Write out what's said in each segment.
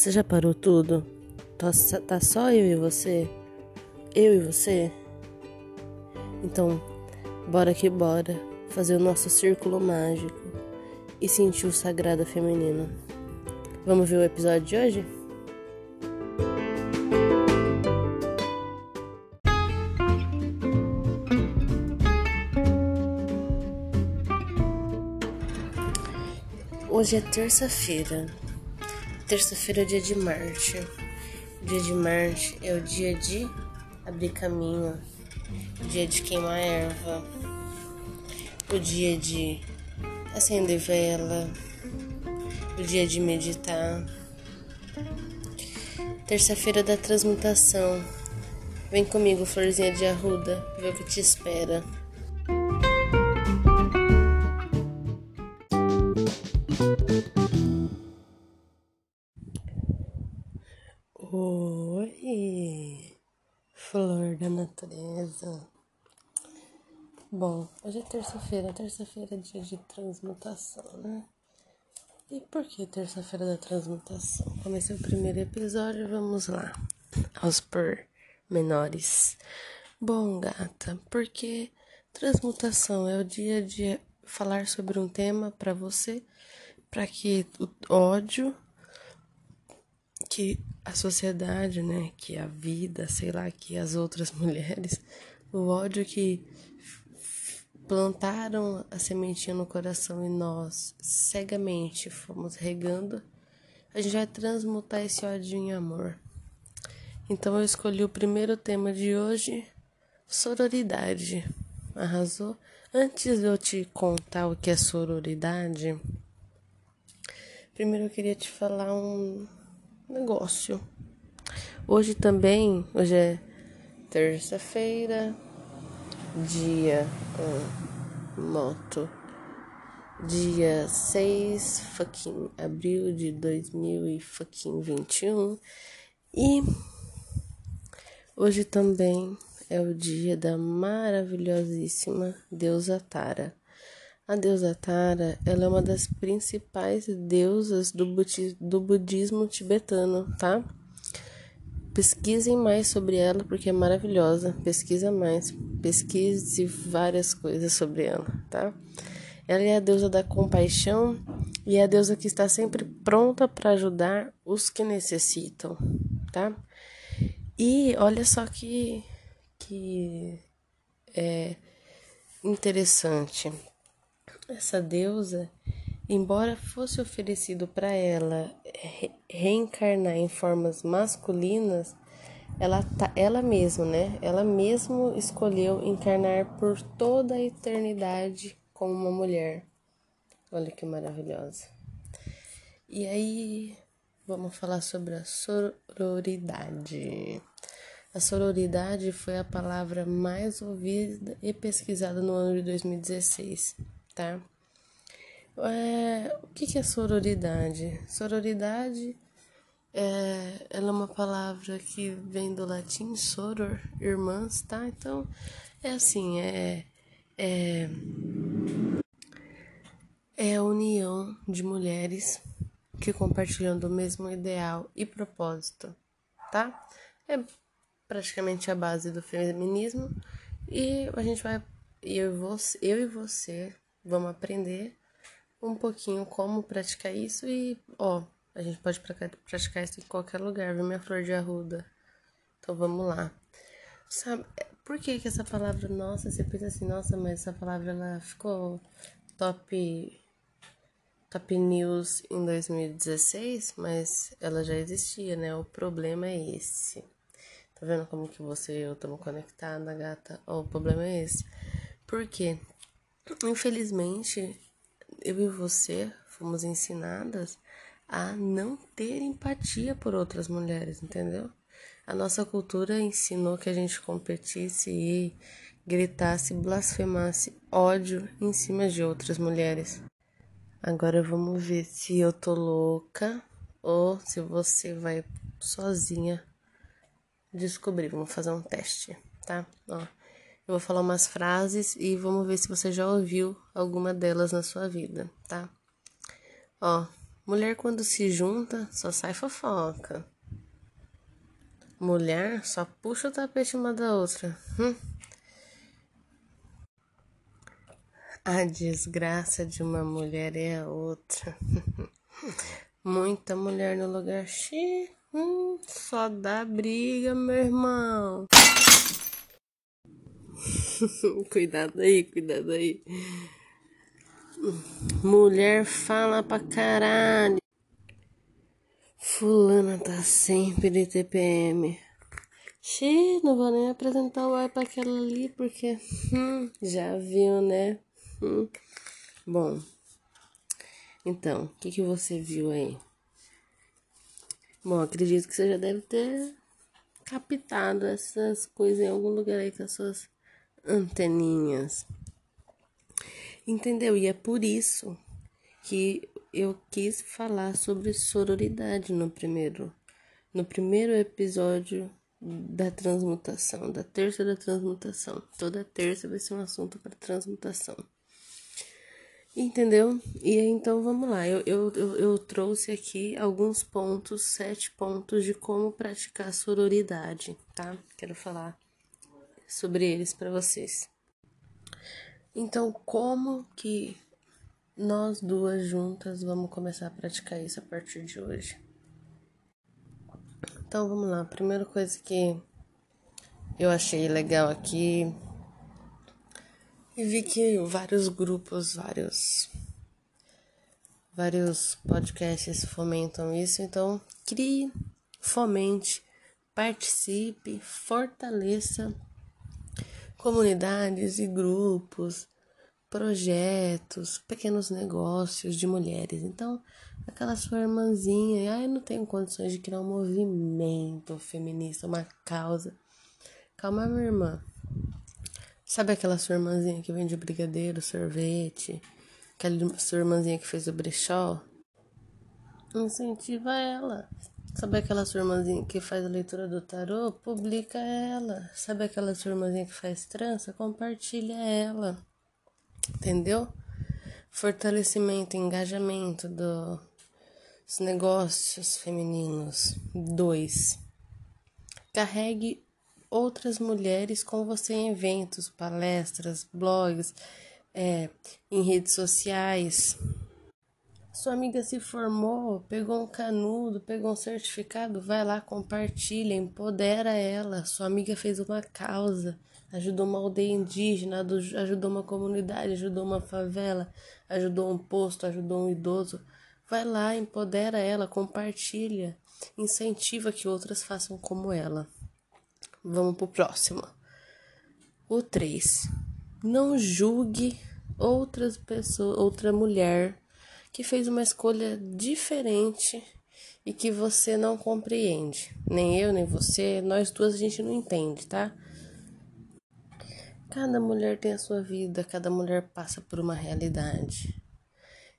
Você já parou tudo? Tá, tá só eu e você? Eu e você? Então, bora que bora fazer o nosso círculo mágico e sentir o sagrado feminino. Vamos ver o episódio de hoje? Hoje é terça-feira. Terça-feira é dia de Marte. Dia de Marte é o dia de abrir caminho, o dia de queimar erva, o dia de acender vela, o dia de meditar. Terça-feira da transmutação. Vem comigo, florzinha de arruda, ver o que te espera. Natureza. Bom, hoje é terça-feira. Terça-feira é dia de transmutação, né? E por que terça-feira da transmutação? Comecei o primeiro episódio, vamos lá. Aos menores. Bom, gata, porque transmutação é o dia de falar sobre um tema para você, para que o ódio que a sociedade, né, que a vida, sei lá, que as outras mulheres, o ódio que plantaram a sementinha no coração e nós cegamente fomos regando, a gente vai transmutar esse ódio em amor. Então eu escolhi o primeiro tema de hoje, sororidade. Arrasou? Antes de eu te contar o que é sororidade, primeiro eu queria te falar um negócio. Hoje também, hoje é terça-feira, dia um, moto, dia 6 fucking abril de 2021 e hoje também é o dia da maravilhosíssima deusa Tara. A deusa Tara, ela é uma das principais deusas do, do budismo tibetano, tá? Pesquisem mais sobre ela porque é maravilhosa. Pesquisa mais, pesquise várias coisas sobre ela, tá? Ela é a deusa da compaixão e é a deusa que está sempre pronta para ajudar os que necessitam, tá? E olha só que que é interessante essa deusa, embora fosse oferecido para ela re reencarnar em formas masculinas, ela, tá, ela mesma, né? Ela mesmo escolheu encarnar por toda a eternidade como uma mulher. Olha que maravilhosa. E aí, vamos falar sobre a sororidade. A sororidade foi a palavra mais ouvida e pesquisada no ano de 2016 tá? É, o que, que é sororidade? Sororidade é, ela é uma palavra que vem do latim soror, irmãs, tá? Então é assim, é, é, é a união de mulheres que compartilham do mesmo ideal e propósito, tá? É praticamente a base do feminismo e a gente vai eu você, eu e você Vamos aprender um pouquinho como praticar isso e, ó, a gente pode praticar isso em qualquer lugar, viu, minha flor de arruda? Então vamos lá. Sabe, por que que essa palavra, nossa, você pensa assim, nossa, mas essa palavra ela ficou top top news em 2016, mas ela já existia, né? O problema é esse. Tá vendo como que você e eu estamos conectadas, gata? Ó, o problema é esse. Por quê? Infelizmente, eu e você fomos ensinadas a não ter empatia por outras mulheres, entendeu? A nossa cultura ensinou que a gente competisse e gritasse, blasfemasse ódio em cima de outras mulheres. Agora vamos ver se eu tô louca ou se você vai sozinha descobrir. Vamos fazer um teste, tá? Ó. Eu vou falar umas frases e vamos ver se você já ouviu alguma delas na sua vida, tá? Ó, Mulher quando se junta só sai fofoca. Mulher só puxa o tapete uma da outra. Hum. A desgraça de uma mulher é a outra. Muita mulher no lugar cheio. Hum, só dá briga, meu irmão. cuidado aí, cuidado aí. Mulher fala pra caralho. Fulana tá sempre de TPM. Xê, não vou nem apresentar o ai pra aquela ali, porque hum, já viu, né? Hum. Bom, então, o que, que você viu aí? Bom, acredito que você já deve ter captado essas coisas em algum lugar aí com as suas anteninhas. Entendeu? E é por isso que eu quis falar sobre sororidade no primeiro no primeiro episódio da transmutação, da terça da transmutação. Toda terça vai ser um assunto para transmutação. Entendeu? E então vamos lá. Eu, eu, eu, eu, trouxe aqui alguns pontos, sete pontos de como praticar sororidade, tá? Quero falar sobre eles para vocês. Então, como que nós duas juntas vamos começar a praticar isso a partir de hoje? Então, vamos lá. Primeira coisa que eu achei legal aqui e vi que vários grupos, vários vários podcasts fomentam isso, então crie, fomente, participe, fortaleça comunidades e grupos, projetos, pequenos negócios de mulheres. Então, aquela sua irmãzinha, ah, eu não tenho condições de criar um movimento feminista, uma causa. Calma, minha irmã. Sabe aquela sua irmãzinha que vende brigadeiro, sorvete? Aquela sua irmãzinha que fez o brechó? Incentiva ela. Sabe aquela sua irmãzinha que faz a leitura do tarô? Publica ela. Sabe aquela sua irmãzinha que faz trança? Compartilha ela. Entendeu? Fortalecimento, engajamento dos negócios femininos. Dois. Carregue outras mulheres com você em eventos, palestras, blogs, é, em redes sociais. Sua amiga se formou, pegou um canudo, pegou um certificado, vai lá, compartilha, empodera ela. Sua amiga fez uma causa, ajudou uma aldeia indígena, ajudou uma comunidade, ajudou uma favela, ajudou um posto, ajudou um idoso. Vai lá, empodera ela, compartilha, incentiva que outras façam como ela. Vamos pro próximo. O 3. Não julgue outras pessoas, outra mulher que fez uma escolha diferente e que você não compreende. Nem eu, nem você, nós duas a gente não entende, tá? Cada mulher tem a sua vida, cada mulher passa por uma realidade.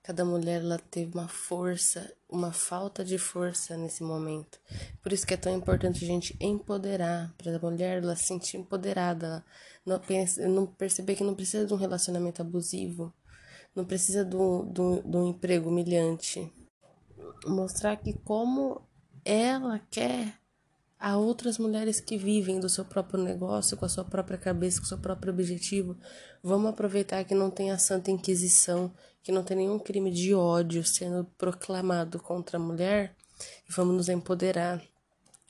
Cada mulher ela teve uma força, uma falta de força nesse momento. Por isso que é tão importante a gente empoderar, para a mulher ela se sentir empoderada, não perceber que não precisa de um relacionamento abusivo, não precisa um, de um emprego humilhante. Mostrar que como ela quer a outras mulheres que vivem do seu próprio negócio, com a sua própria cabeça, com o seu próprio objetivo. Vamos aproveitar que não tem a Santa Inquisição, que não tem nenhum crime de ódio sendo proclamado contra a mulher, e vamos nos empoderar.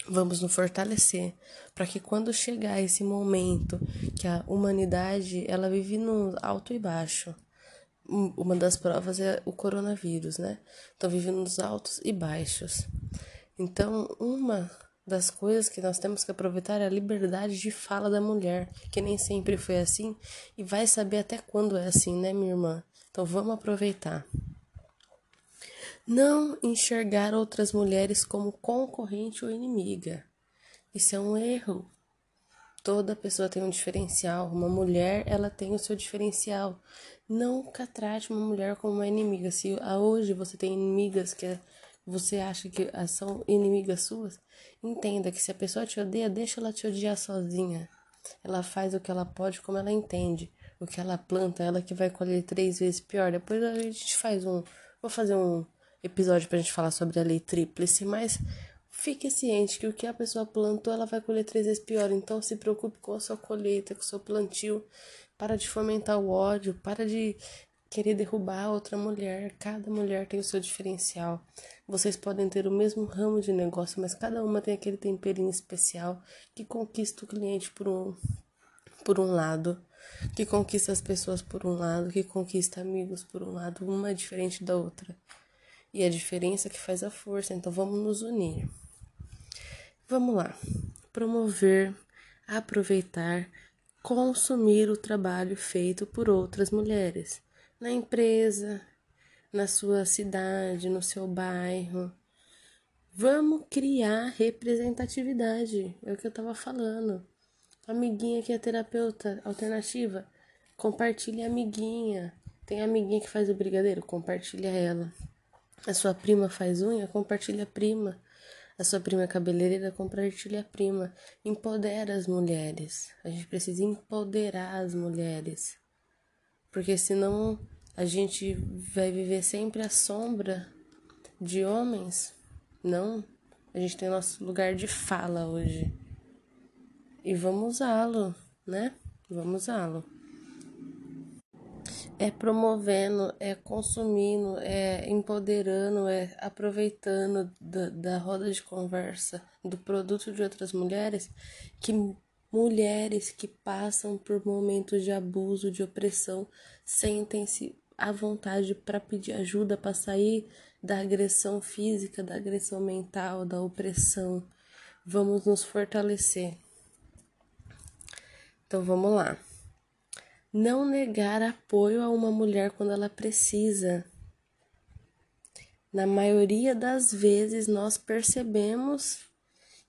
Vamos nos fortalecer para que quando chegar esse momento que a humanidade ela vive no alto e baixo, uma das provas é o coronavírus, né? Então vive nos altos e baixos. Então, uma das coisas que nós temos que aproveitar é a liberdade de fala da mulher, que nem sempre foi assim e vai saber até quando é assim, né, minha irmã? Então vamos aproveitar. Não enxergar outras mulheres como concorrente ou inimiga. Isso é um erro. Toda pessoa tem um diferencial. Uma mulher, ela tem o seu diferencial. Nunca trate uma mulher como uma inimiga. Se hoje você tem inimigas que você acha que são inimigas suas, entenda que se a pessoa te odeia, deixa ela te odiar sozinha. Ela faz o que ela pode, como ela entende. O que ela planta, ela que vai colher três vezes pior. Depois a gente faz um. Vou fazer um episódio pra gente falar sobre a lei tríplice, mas fique ciente que o que a pessoa plantou, ela vai colher três vezes pior. Então se preocupe com a sua colheita, com o seu plantio. Para de fomentar o ódio, para de querer derrubar outra mulher. Cada mulher tem o seu diferencial. Vocês podem ter o mesmo ramo de negócio, mas cada uma tem aquele temperinho especial que conquista o cliente por um, por um lado, que conquista as pessoas por um lado, que conquista amigos por um lado. Uma é diferente da outra. E a diferença é que faz a força. Então vamos nos unir. Vamos lá. Promover, aproveitar, consumir o trabalho feito por outras mulheres na empresa, na sua cidade, no seu bairro. Vamos criar representatividade, é o que eu estava falando. Amiguinha que é terapeuta alternativa, compartilhe a amiguinha. Tem amiguinha que faz o brigadeiro, compartilha ela. A sua prima faz unha, compartilha a prima. A sua prima cabeleireira compartilha a prima. Empodera as mulheres. A gente precisa empoderar as mulheres. Porque senão a gente vai viver sempre à sombra de homens. Não. A gente tem nosso lugar de fala hoje. E vamos usá-lo, né? Vamos usá-lo é promovendo, é consumindo, é empoderando, é aproveitando da, da roda de conversa do produto de outras mulheres que mulheres que passam por momentos de abuso, de opressão, sentem-se à vontade para pedir ajuda para sair da agressão física, da agressão mental, da opressão. Vamos nos fortalecer. Então vamos lá. Não negar apoio a uma mulher quando ela precisa. Na maioria das vezes nós percebemos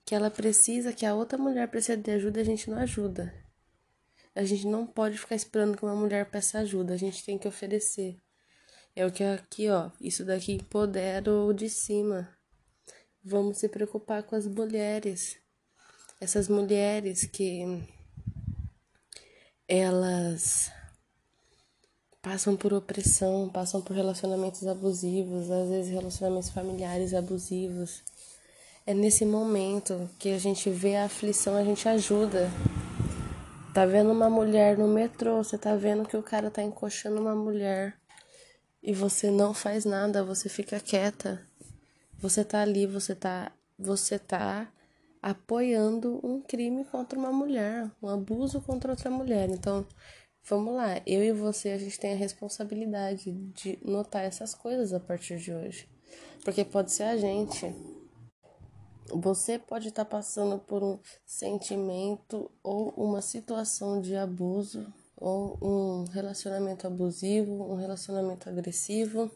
que ela precisa, que a outra mulher precisa de ajuda e a gente não ajuda. A gente não pode ficar esperando que uma mulher peça ajuda, a gente tem que oferecer. É o que aqui, ó, isso daqui empodera o de cima. Vamos se preocupar com as mulheres. Essas mulheres que elas passam por opressão, passam por relacionamentos abusivos, às vezes relacionamentos familiares abusivos. É nesse momento que a gente vê a aflição, a gente ajuda. Tá vendo uma mulher no metrô, você tá vendo que o cara tá encoxando uma mulher e você não faz nada, você fica quieta. Você tá ali, você tá, você tá apoiando um crime contra uma mulher, um abuso contra outra mulher. Então, vamos lá, eu e você a gente tem a responsabilidade de notar essas coisas a partir de hoje. Porque pode ser a gente. Você pode estar passando por um sentimento ou uma situação de abuso ou um relacionamento abusivo, um relacionamento agressivo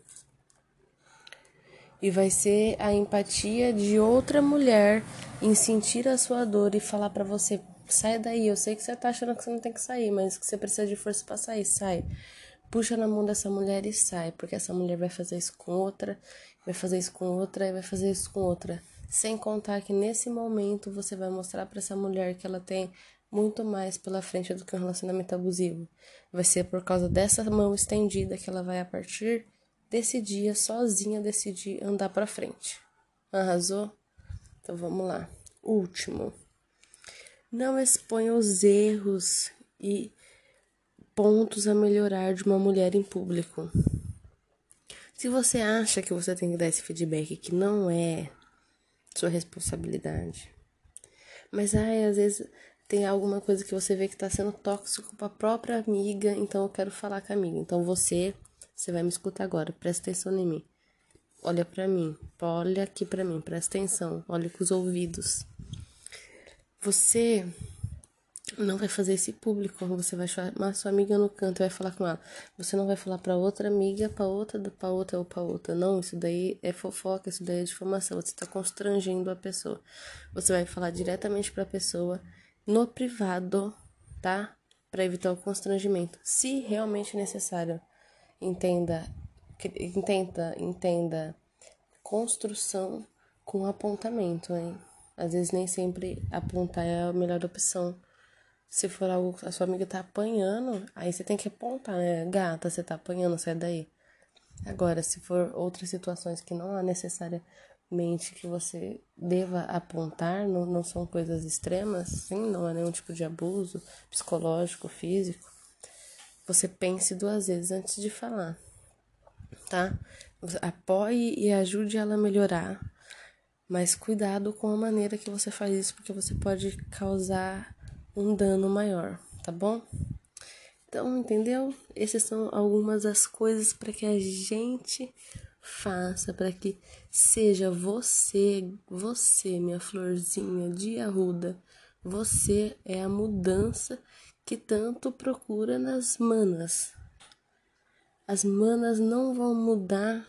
e vai ser a empatia de outra mulher em sentir a sua dor e falar para você: sai daí, eu sei que você tá achando que você não tem que sair, mas que você precisa de força para sair, sai. Puxa na mão dessa mulher e sai, porque essa mulher vai fazer isso com outra, vai fazer isso com outra e vai fazer isso com outra. Sem contar que nesse momento você vai mostrar para essa mulher que ela tem muito mais pela frente do que um relacionamento abusivo. Vai ser por causa dessa mão estendida que ela vai a partir decidia sozinha decidir andar para frente. Arrasou? Então vamos lá. Último. Não exponha os erros e pontos a melhorar de uma mulher em público. Se você acha que você tem que dar esse feedback que não é sua responsabilidade, mas ai, às vezes tem alguma coisa que você vê que está sendo tóxico para a própria amiga, então eu quero falar com a amiga. Então você você vai me escutar agora, presta atenção em mim. Olha para mim, olha aqui para mim, presta atenção, olha com os ouvidos. Você não vai fazer esse público, você vai chamar sua amiga no canto e vai falar com ela. Você não vai falar para outra amiga, para outra, para outra ou para outra. Não, isso daí é fofoca, isso daí é difamação. Você está constrangendo a pessoa. Você vai falar diretamente para a pessoa no privado, tá? Para evitar o constrangimento, se realmente necessário entenda, entenda, entenda construção com apontamento, hein? Às vezes nem sempre apontar é a melhor opção. Se for algo a sua amiga tá apanhando, aí você tem que apontar, né? Gata, você tá apanhando, sai daí. Agora, se for outras situações que não há necessariamente que você deva apontar, não, não são coisas extremas, sim, não há nenhum tipo de abuso psicológico, físico, você pense duas vezes antes de falar, tá? Apoie e ajude ela a melhorar, mas cuidado com a maneira que você faz isso, porque você pode causar um dano maior, tá bom? Então, entendeu? Essas são algumas das coisas para que a gente faça, para que seja você, você, minha florzinha de arruda, você é a mudança que tanto procura nas manas. As manas não vão mudar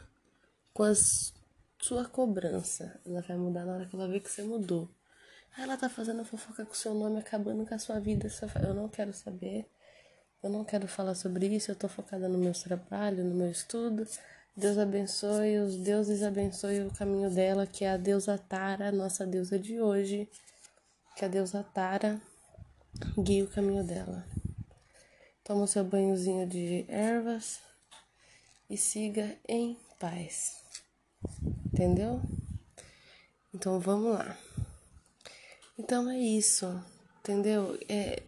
com a sua cobrança. Ela vai mudar na hora que ela vê que você mudou. ela tá fazendo fofoca com seu nome, acabando com a sua vida. Eu não quero saber. Eu não quero falar sobre isso, eu tô focada no meu trabalho, no meu estudo. Deus abençoe, os deuses abençoe o caminho dela, que é a deusa Tara, nossa deusa de hoje. Que a deusa Tara guie o caminho dela. Toma seu banhozinho de ervas e siga em paz. Entendeu? Então vamos lá. Então é isso, entendeu? É,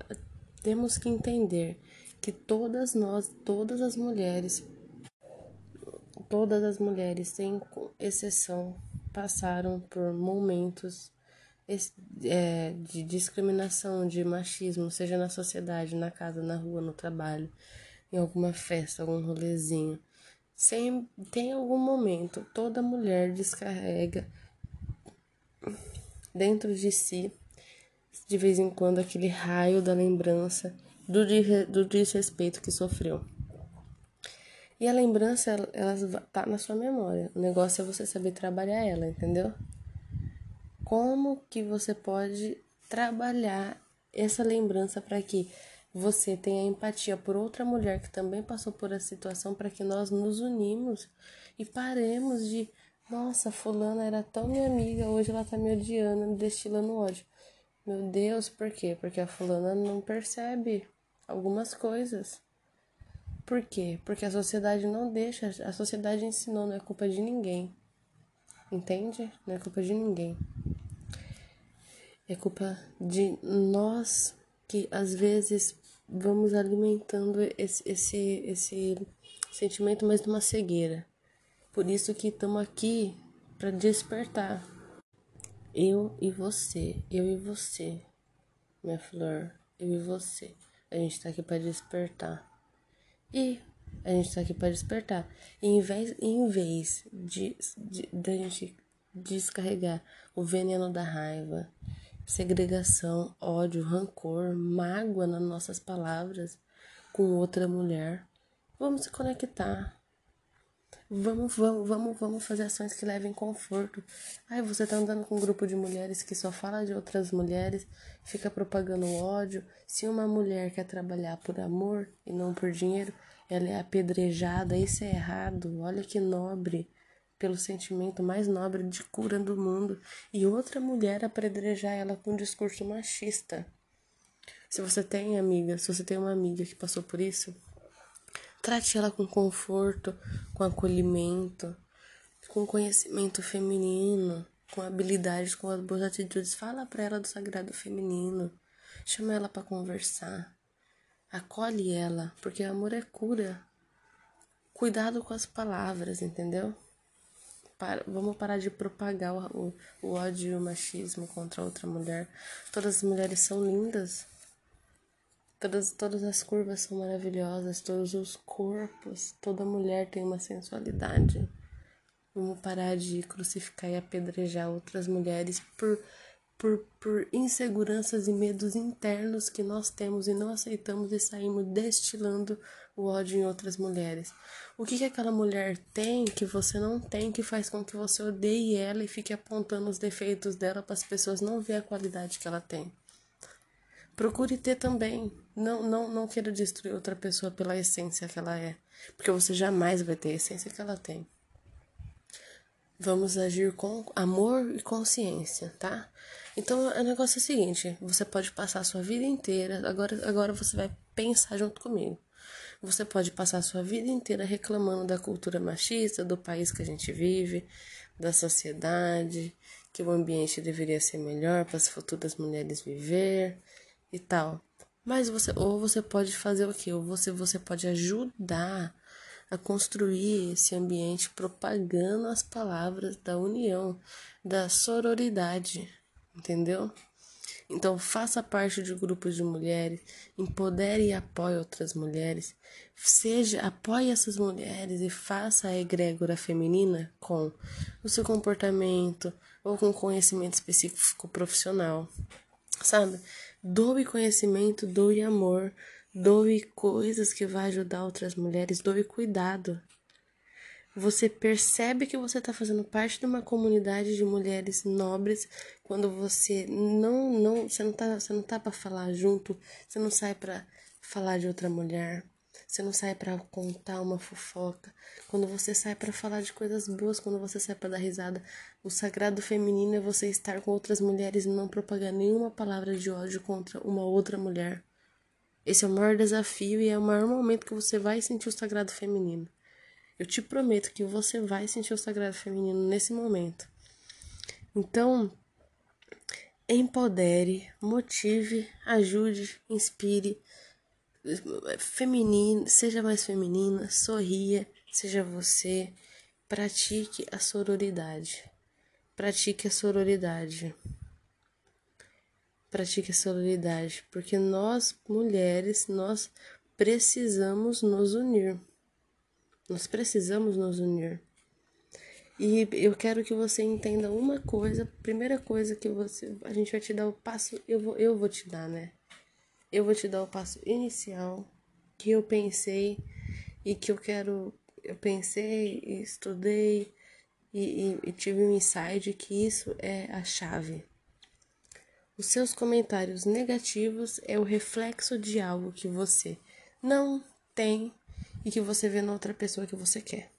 temos que entender que todas nós, todas as mulheres, todas as mulheres, sem exceção, passaram por momentos é, de discriminação, de machismo, seja na sociedade, na casa, na rua, no trabalho, em alguma festa, algum rolezinho. Tem algum momento, toda mulher descarrega dentro de si, de vez em quando, aquele raio da lembrança do, do desrespeito que sofreu. E a lembrança, ela, ela tá na sua memória. O negócio é você saber trabalhar ela, entendeu? Como que você pode trabalhar essa lembrança para que você tenha empatia por outra mulher que também passou por essa situação, para que nós nos unimos e paremos de, nossa, fulana era tão minha amiga, hoje ela tá me odiando, me destilando ódio. Meu Deus, por quê? Porque a fulana não percebe algumas coisas. Por quê? Porque a sociedade não deixa, a sociedade ensinou, não é culpa de ninguém. Entende? Não é culpa de ninguém. É culpa de nós que às vezes vamos alimentando esse, esse, esse sentimento mais de uma cegueira. Por isso que estamos aqui para despertar. Eu e você, eu e você, minha flor, eu e você. A gente está aqui para despertar. E a gente está aqui para despertar. E em vez, em vez de, de, de a gente descarregar o veneno da raiva, segregação, ódio, rancor, mágoa nas nossas palavras com outra mulher, vamos se conectar. Vamos, vamos, vamos, vamos fazer ações que levem conforto. Ai, você tá andando com um grupo de mulheres que só fala de outras mulheres, fica propagando ódio. Se uma mulher quer trabalhar por amor e não por dinheiro, ela é apedrejada, isso é errado. Olha que nobre, pelo sentimento mais nobre de cura do mundo. E outra mulher apedrejar ela com um discurso machista. Se você tem amiga, se você tem uma amiga que passou por isso, Trate ela com conforto, com acolhimento, com conhecimento feminino, com habilidades, com as boas atitudes. Fala para ela do sagrado feminino. Chama ela para conversar. Acolhe ela, porque amor é cura. Cuidado com as palavras, entendeu? Para, vamos parar de propagar o, o, ódio e o machismo contra outra mulher. Todas as mulheres são lindas. Todas, todas as curvas são maravilhosas, todos os corpos, toda mulher tem uma sensualidade. Vamos parar de crucificar e apedrejar outras mulheres por, por, por inseguranças e medos internos que nós temos e não aceitamos e saímos destilando o ódio em outras mulheres. O que, que aquela mulher tem que você não tem que faz com que você odeie ela e fique apontando os defeitos dela para as pessoas não ver a qualidade que ela tem? Procure ter também. Não, não, não queira destruir outra pessoa pela essência que ela é, porque você jamais vai ter a essência que ela tem. Vamos agir com amor e consciência, tá? Então, o negócio é o seguinte: você pode passar a sua vida inteira, agora, agora você vai pensar junto comigo. Você pode passar a sua vida inteira reclamando da cultura machista, do país que a gente vive, da sociedade, que o ambiente deveria ser melhor para as futuras mulheres viver e tal. Mas você ou você pode fazer o quê? Ou você você pode ajudar a construir esse ambiente propagando as palavras da união, da sororidade, entendeu? Então faça parte de grupos de mulheres, empodere e apoie outras mulheres, seja apoie essas mulheres e faça a egrégora feminina com o seu comportamento ou com conhecimento específico profissional, sabe? Doe conhecimento, doe amor, doe coisas que vai ajudar outras mulheres, doe cuidado. Você percebe que você está fazendo parte de uma comunidade de mulheres nobres quando você não não você não tá você não tá para falar junto, você não sai para falar de outra mulher, você não sai para contar uma fofoca. Quando você sai para falar de coisas boas, quando você sai para dar risada, o sagrado feminino é você estar com outras mulheres e não propagar nenhuma palavra de ódio contra uma outra mulher. Esse é o maior desafio e é o maior momento que você vai sentir o sagrado feminino. Eu te prometo que você vai sentir o sagrado feminino nesse momento. Então, empodere, motive, ajude, inspire feminino, seja mais feminina, sorria, seja você, pratique a sororidade. Pratique a sororidade. Pratique a sororidade, porque nós mulheres, nós precisamos nos unir. Nós precisamos nos unir. E eu quero que você entenda uma coisa, primeira coisa que você, a gente vai te dar o passo, eu vou, eu vou te dar, né? eu vou te dar o passo inicial que eu pensei e que eu quero. Eu pensei, estudei e, e, e tive um insight que isso é a chave. Os seus comentários negativos é o reflexo de algo que você não tem e que você vê na outra pessoa que você quer.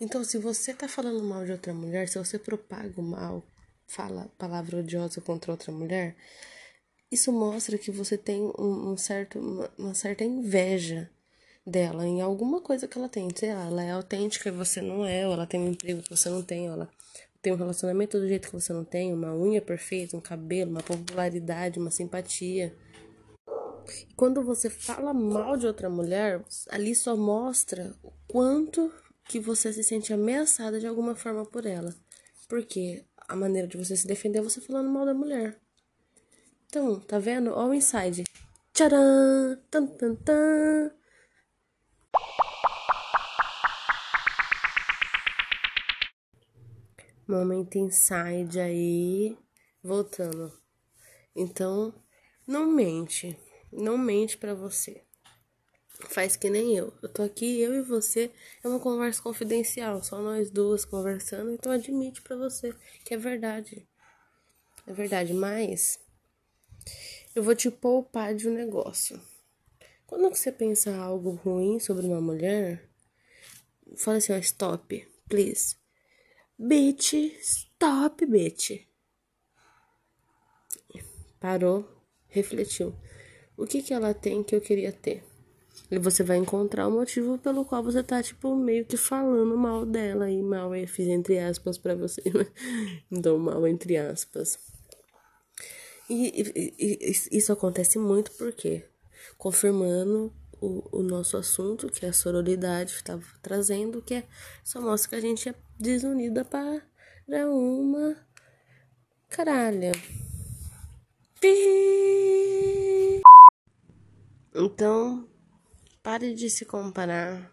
Então, se você tá falando mal de outra mulher, se você propaga o mal, fala palavra odiosa contra outra mulher, isso mostra que você tem um, um certo, uma, uma, certa inveja dela em alguma coisa que ela tem. Sei lá, ela é autêntica e você não é, ou ela tem um emprego que você não tem, ou ela tem um relacionamento do jeito que você não tem, uma unha perfeita, um cabelo, uma popularidade, uma simpatia. E quando você fala mal de outra mulher, ali só mostra o quanto que você se sente ameaçada de alguma forma por ela. Porque a maneira de você se defender é você falando mal da mulher. Então, tá vendo? Ó o inside. Tcharam! Tan, tan, tan. Momento inside aí. Voltando. Então, não mente. Não mente para você. Faz que nem eu. Eu tô aqui, eu e você. É uma conversa confidencial. Só nós duas conversando. Então, admite para você que é verdade. É verdade, mas eu vou te poupar de um negócio. Quando você pensa algo ruim sobre uma mulher, fala assim, ó, stop, please. Bitch, stop, bitch. Parou, refletiu. O que que ela tem que eu queria ter? E você vai encontrar o motivo pelo qual você tá, tipo, meio que falando mal dela. E mal eu fiz entre aspas para você? Então, mal entre aspas. E, e, e isso acontece muito porque, confirmando o, o, nosso assunto, que é a sororidade estava trazendo, que é, só mostra que a gente é desunida para uma caralha. Então, pare de se comparar.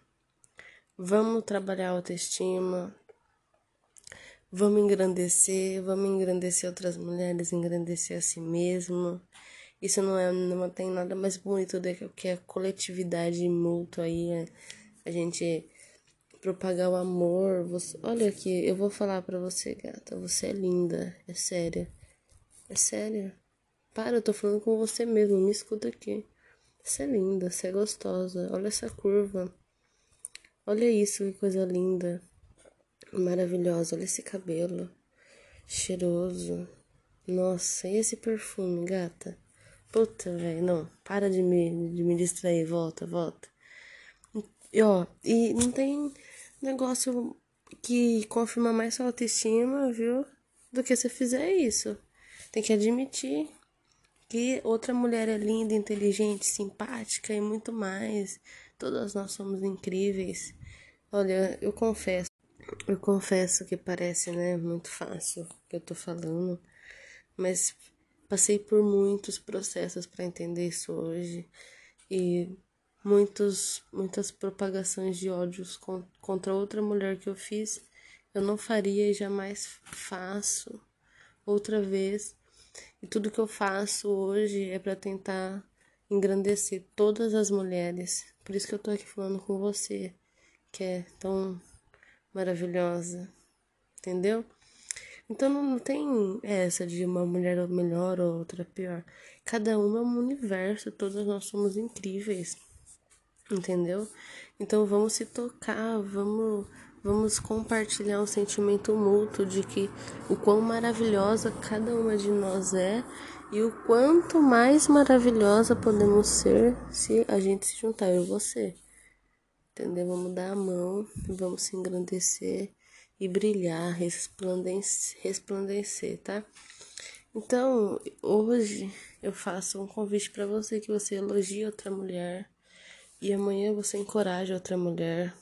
Vamos trabalhar a autoestima, Vamos engrandecer, vamos engrandecer outras mulheres, engrandecer a si mesmo. Isso não, é, não tem nada mais bonito do que a coletividade mútua aí. É, a gente propagar o amor. Você, olha aqui, eu vou falar pra você, gata. Você é linda, é séria. É séria. Para, eu tô falando com você mesmo, me escuta aqui. Você é linda, você é gostosa. Olha essa curva. Olha isso, que coisa linda. Maravilhosa, olha esse cabelo cheiroso. Nossa, e esse perfume, gata? Puta, velho, não. Para de me, de me distrair. Volta, volta. E, ó, e não tem negócio que confirma mais sua autoestima, viu? Do que você fizer isso. Tem que admitir que outra mulher é linda, inteligente, simpática e muito mais. Todas nós somos incríveis. Olha, eu confesso, eu confesso que parece, né, muito fácil que eu tô falando, mas passei por muitos processos para entender isso hoje e muitos muitas propagações de ódios contra outra mulher que eu fiz, eu não faria e jamais faço outra vez. E tudo que eu faço hoje é para tentar engrandecer todas as mulheres. Por isso que eu tô aqui falando com você, que é tão maravilhosa, entendeu? Então não tem essa de uma mulher melhor ou outra pior. Cada uma é um universo, todas nós somos incríveis. Entendeu? Então vamos se tocar, vamos vamos compartilhar um sentimento mútuo de que o quão maravilhosa cada uma de nós é e o quanto mais maravilhosa podemos ser se a gente se juntar eu e você. Entendeu? Vamos dar a mão, vamos se engrandecer e brilhar, resplandecer, resplandecer, tá? Então, hoje eu faço um convite para você que você elogie outra mulher e amanhã você encoraja outra mulher.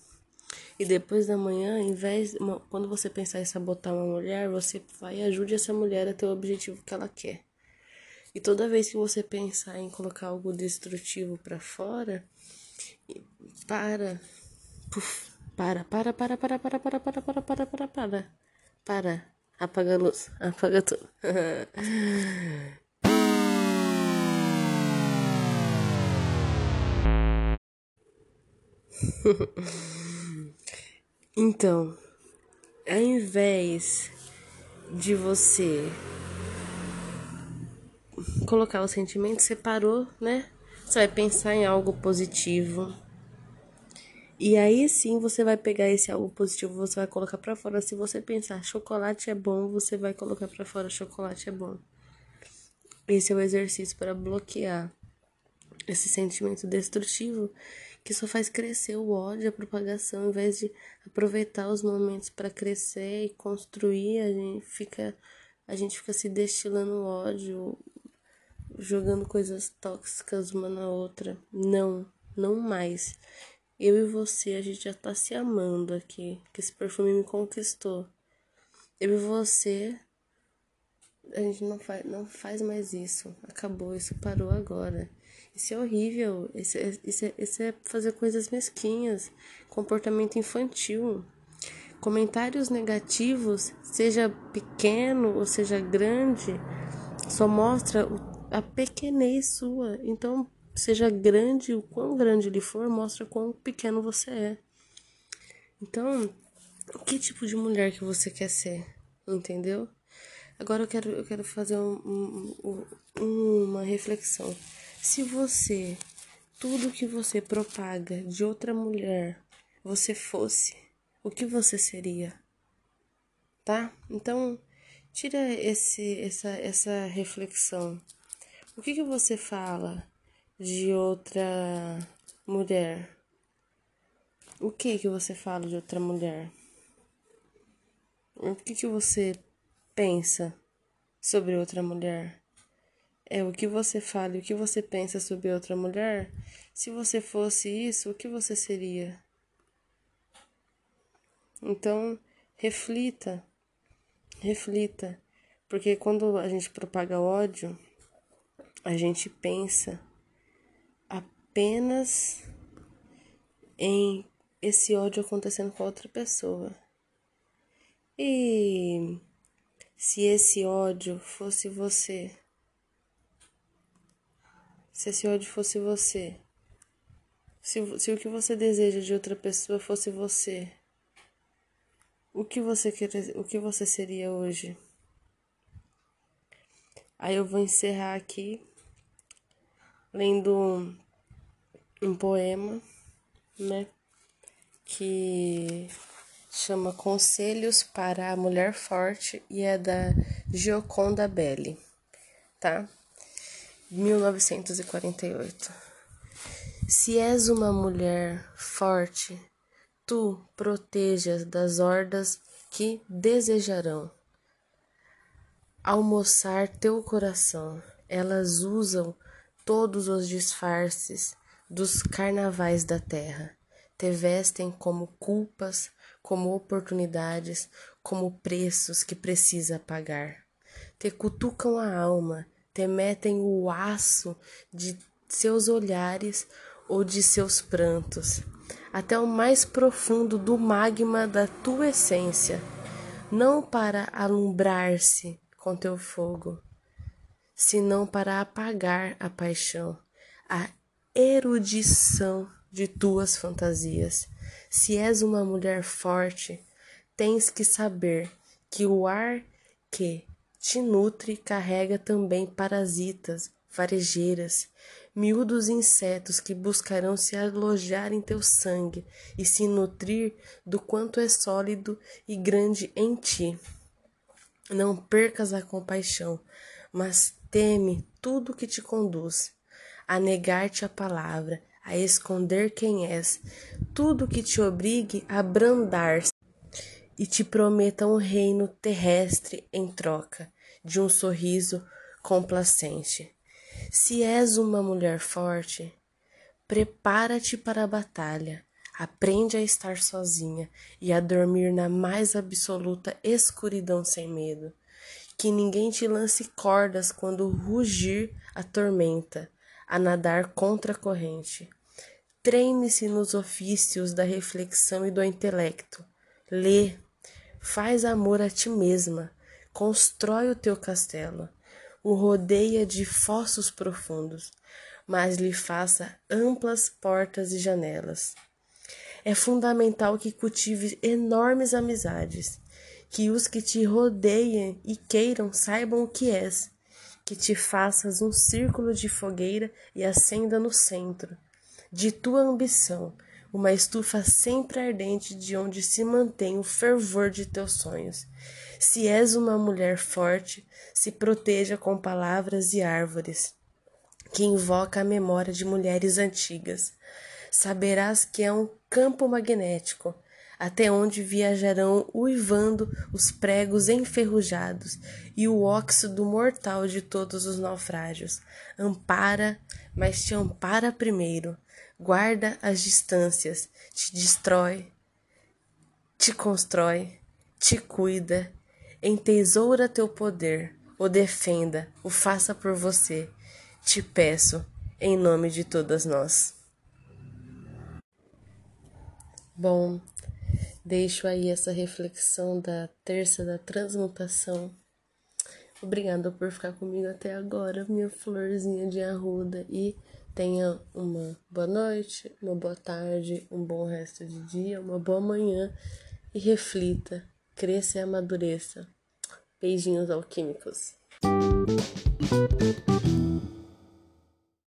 E depois da manhã, em vez quando você pensar em sabotar uma mulher, você vai e ajude essa mulher a ter o objetivo que ela quer. E toda vez que você pensar em colocar algo destrutivo para fora, para. Puf, para, para, para, para, para, para, para, para, para, para, para. Para. Apaga a luz. Apaga tudo. então, ao invés de você colocar o sentimento, você parou, né? Você vai pensar em algo positivo. E aí sim você vai pegar esse algo positivo, você vai colocar para fora. Se você pensar chocolate é bom, você vai colocar para fora chocolate é bom. Esse é o exercício para bloquear esse sentimento destrutivo que só faz crescer o ódio, a propagação, ao invés de aproveitar os momentos para crescer e construir, a gente fica a gente fica se destilando ódio, jogando coisas tóxicas uma na outra. Não, não mais. Eu e você, a gente já tá se amando aqui, que esse perfume me conquistou. Eu e você, a gente não faz, não faz mais isso. Acabou, isso parou agora. Isso é horrível. Isso é, isso, é, isso é fazer coisas mesquinhas. Comportamento infantil. Comentários negativos, seja pequeno ou seja grande, só mostra a pequenez sua. Então, seja grande, o quão grande ele for, mostra quão pequeno você é. Então, que tipo de mulher que você quer ser? Entendeu? Agora eu quero, eu quero fazer um, um, uma reflexão. Se você, tudo que você propaga de outra mulher, você fosse, o que você seria? Tá? Então, tira esse, essa, essa reflexão. O que, que você fala de outra mulher? O que que você fala de outra mulher? O que que você pensa sobre outra mulher? É o que você fala e o que você pensa sobre outra mulher? Se você fosse isso, o que você seria? Então, reflita. Reflita. Porque quando a gente propaga ódio, a gente pensa apenas em esse ódio acontecendo com outra pessoa. E se esse ódio fosse você? Se esse ódio fosse você? Se, se o que você deseja de outra pessoa fosse você? O que você quer, o que você seria hoje? Aí eu vou encerrar aqui lendo um poema, né, que chama Conselhos para a Mulher Forte e é da Gioconda Belli, tá? 1948. Se és uma mulher forte, tu protejas das hordas que desejarão almoçar teu coração. Elas usam todos os disfarces dos carnavais da terra. Te vestem como culpas, como oportunidades, como preços que precisa pagar. Te cutucam a alma, te metem o aço de seus olhares ou de seus prantos, até o mais profundo do magma da tua essência, não para alumbrar-se com teu fogo, senão para apagar a paixão, a erudição de tuas fantasias. Se és uma mulher forte, tens que saber que o ar que te nutre carrega também parasitas, varejeiras, miúdos insetos que buscarão se alojar em teu sangue e se nutrir do quanto é sólido e grande em ti. Não percas a compaixão, mas teme tudo que te conduz a negar-te a palavra, a esconder quem és, tudo que te obrigue a brandar-se e te prometa um reino terrestre em troca de um sorriso complacente. Se és uma mulher forte, prepara-te para a batalha. Aprende a estar sozinha e a dormir na mais absoluta escuridão sem medo. Que ninguém te lance cordas quando rugir a tormenta, a nadar contra a corrente. Treine-se nos ofícios da reflexão e do intelecto. Lê, faz amor a ti mesma, constrói o teu castelo, o rodeia de fossos profundos, mas lhe faça amplas portas e janelas. É fundamental que cultive enormes amizades, que os que te rodeiem e queiram saibam o que és, que te faças um círculo de fogueira e acenda no centro de tua ambição uma estufa sempre ardente de onde se mantém o fervor de teus sonhos. Se és uma mulher forte, se proteja com palavras e árvores, que invoca a memória de mulheres antigas. Saberás que é um campo magnético, até onde viajarão uivando os pregos enferrujados e o óxido mortal de todos os naufrágios. Ampara, mas te ampara primeiro guarda as distâncias, te destrói, te constrói, te cuida, entesoura teu poder, o defenda, o faça por você. Te peço, em nome de todas nós. Bom, deixo aí essa reflexão da terça da transmutação. Obrigada por ficar comigo até agora, minha florzinha de arruda e Tenha uma boa noite, uma boa tarde, um bom resto de dia, uma boa manhã e reflita, cresça e amadureça. Beijinhos alquímicos.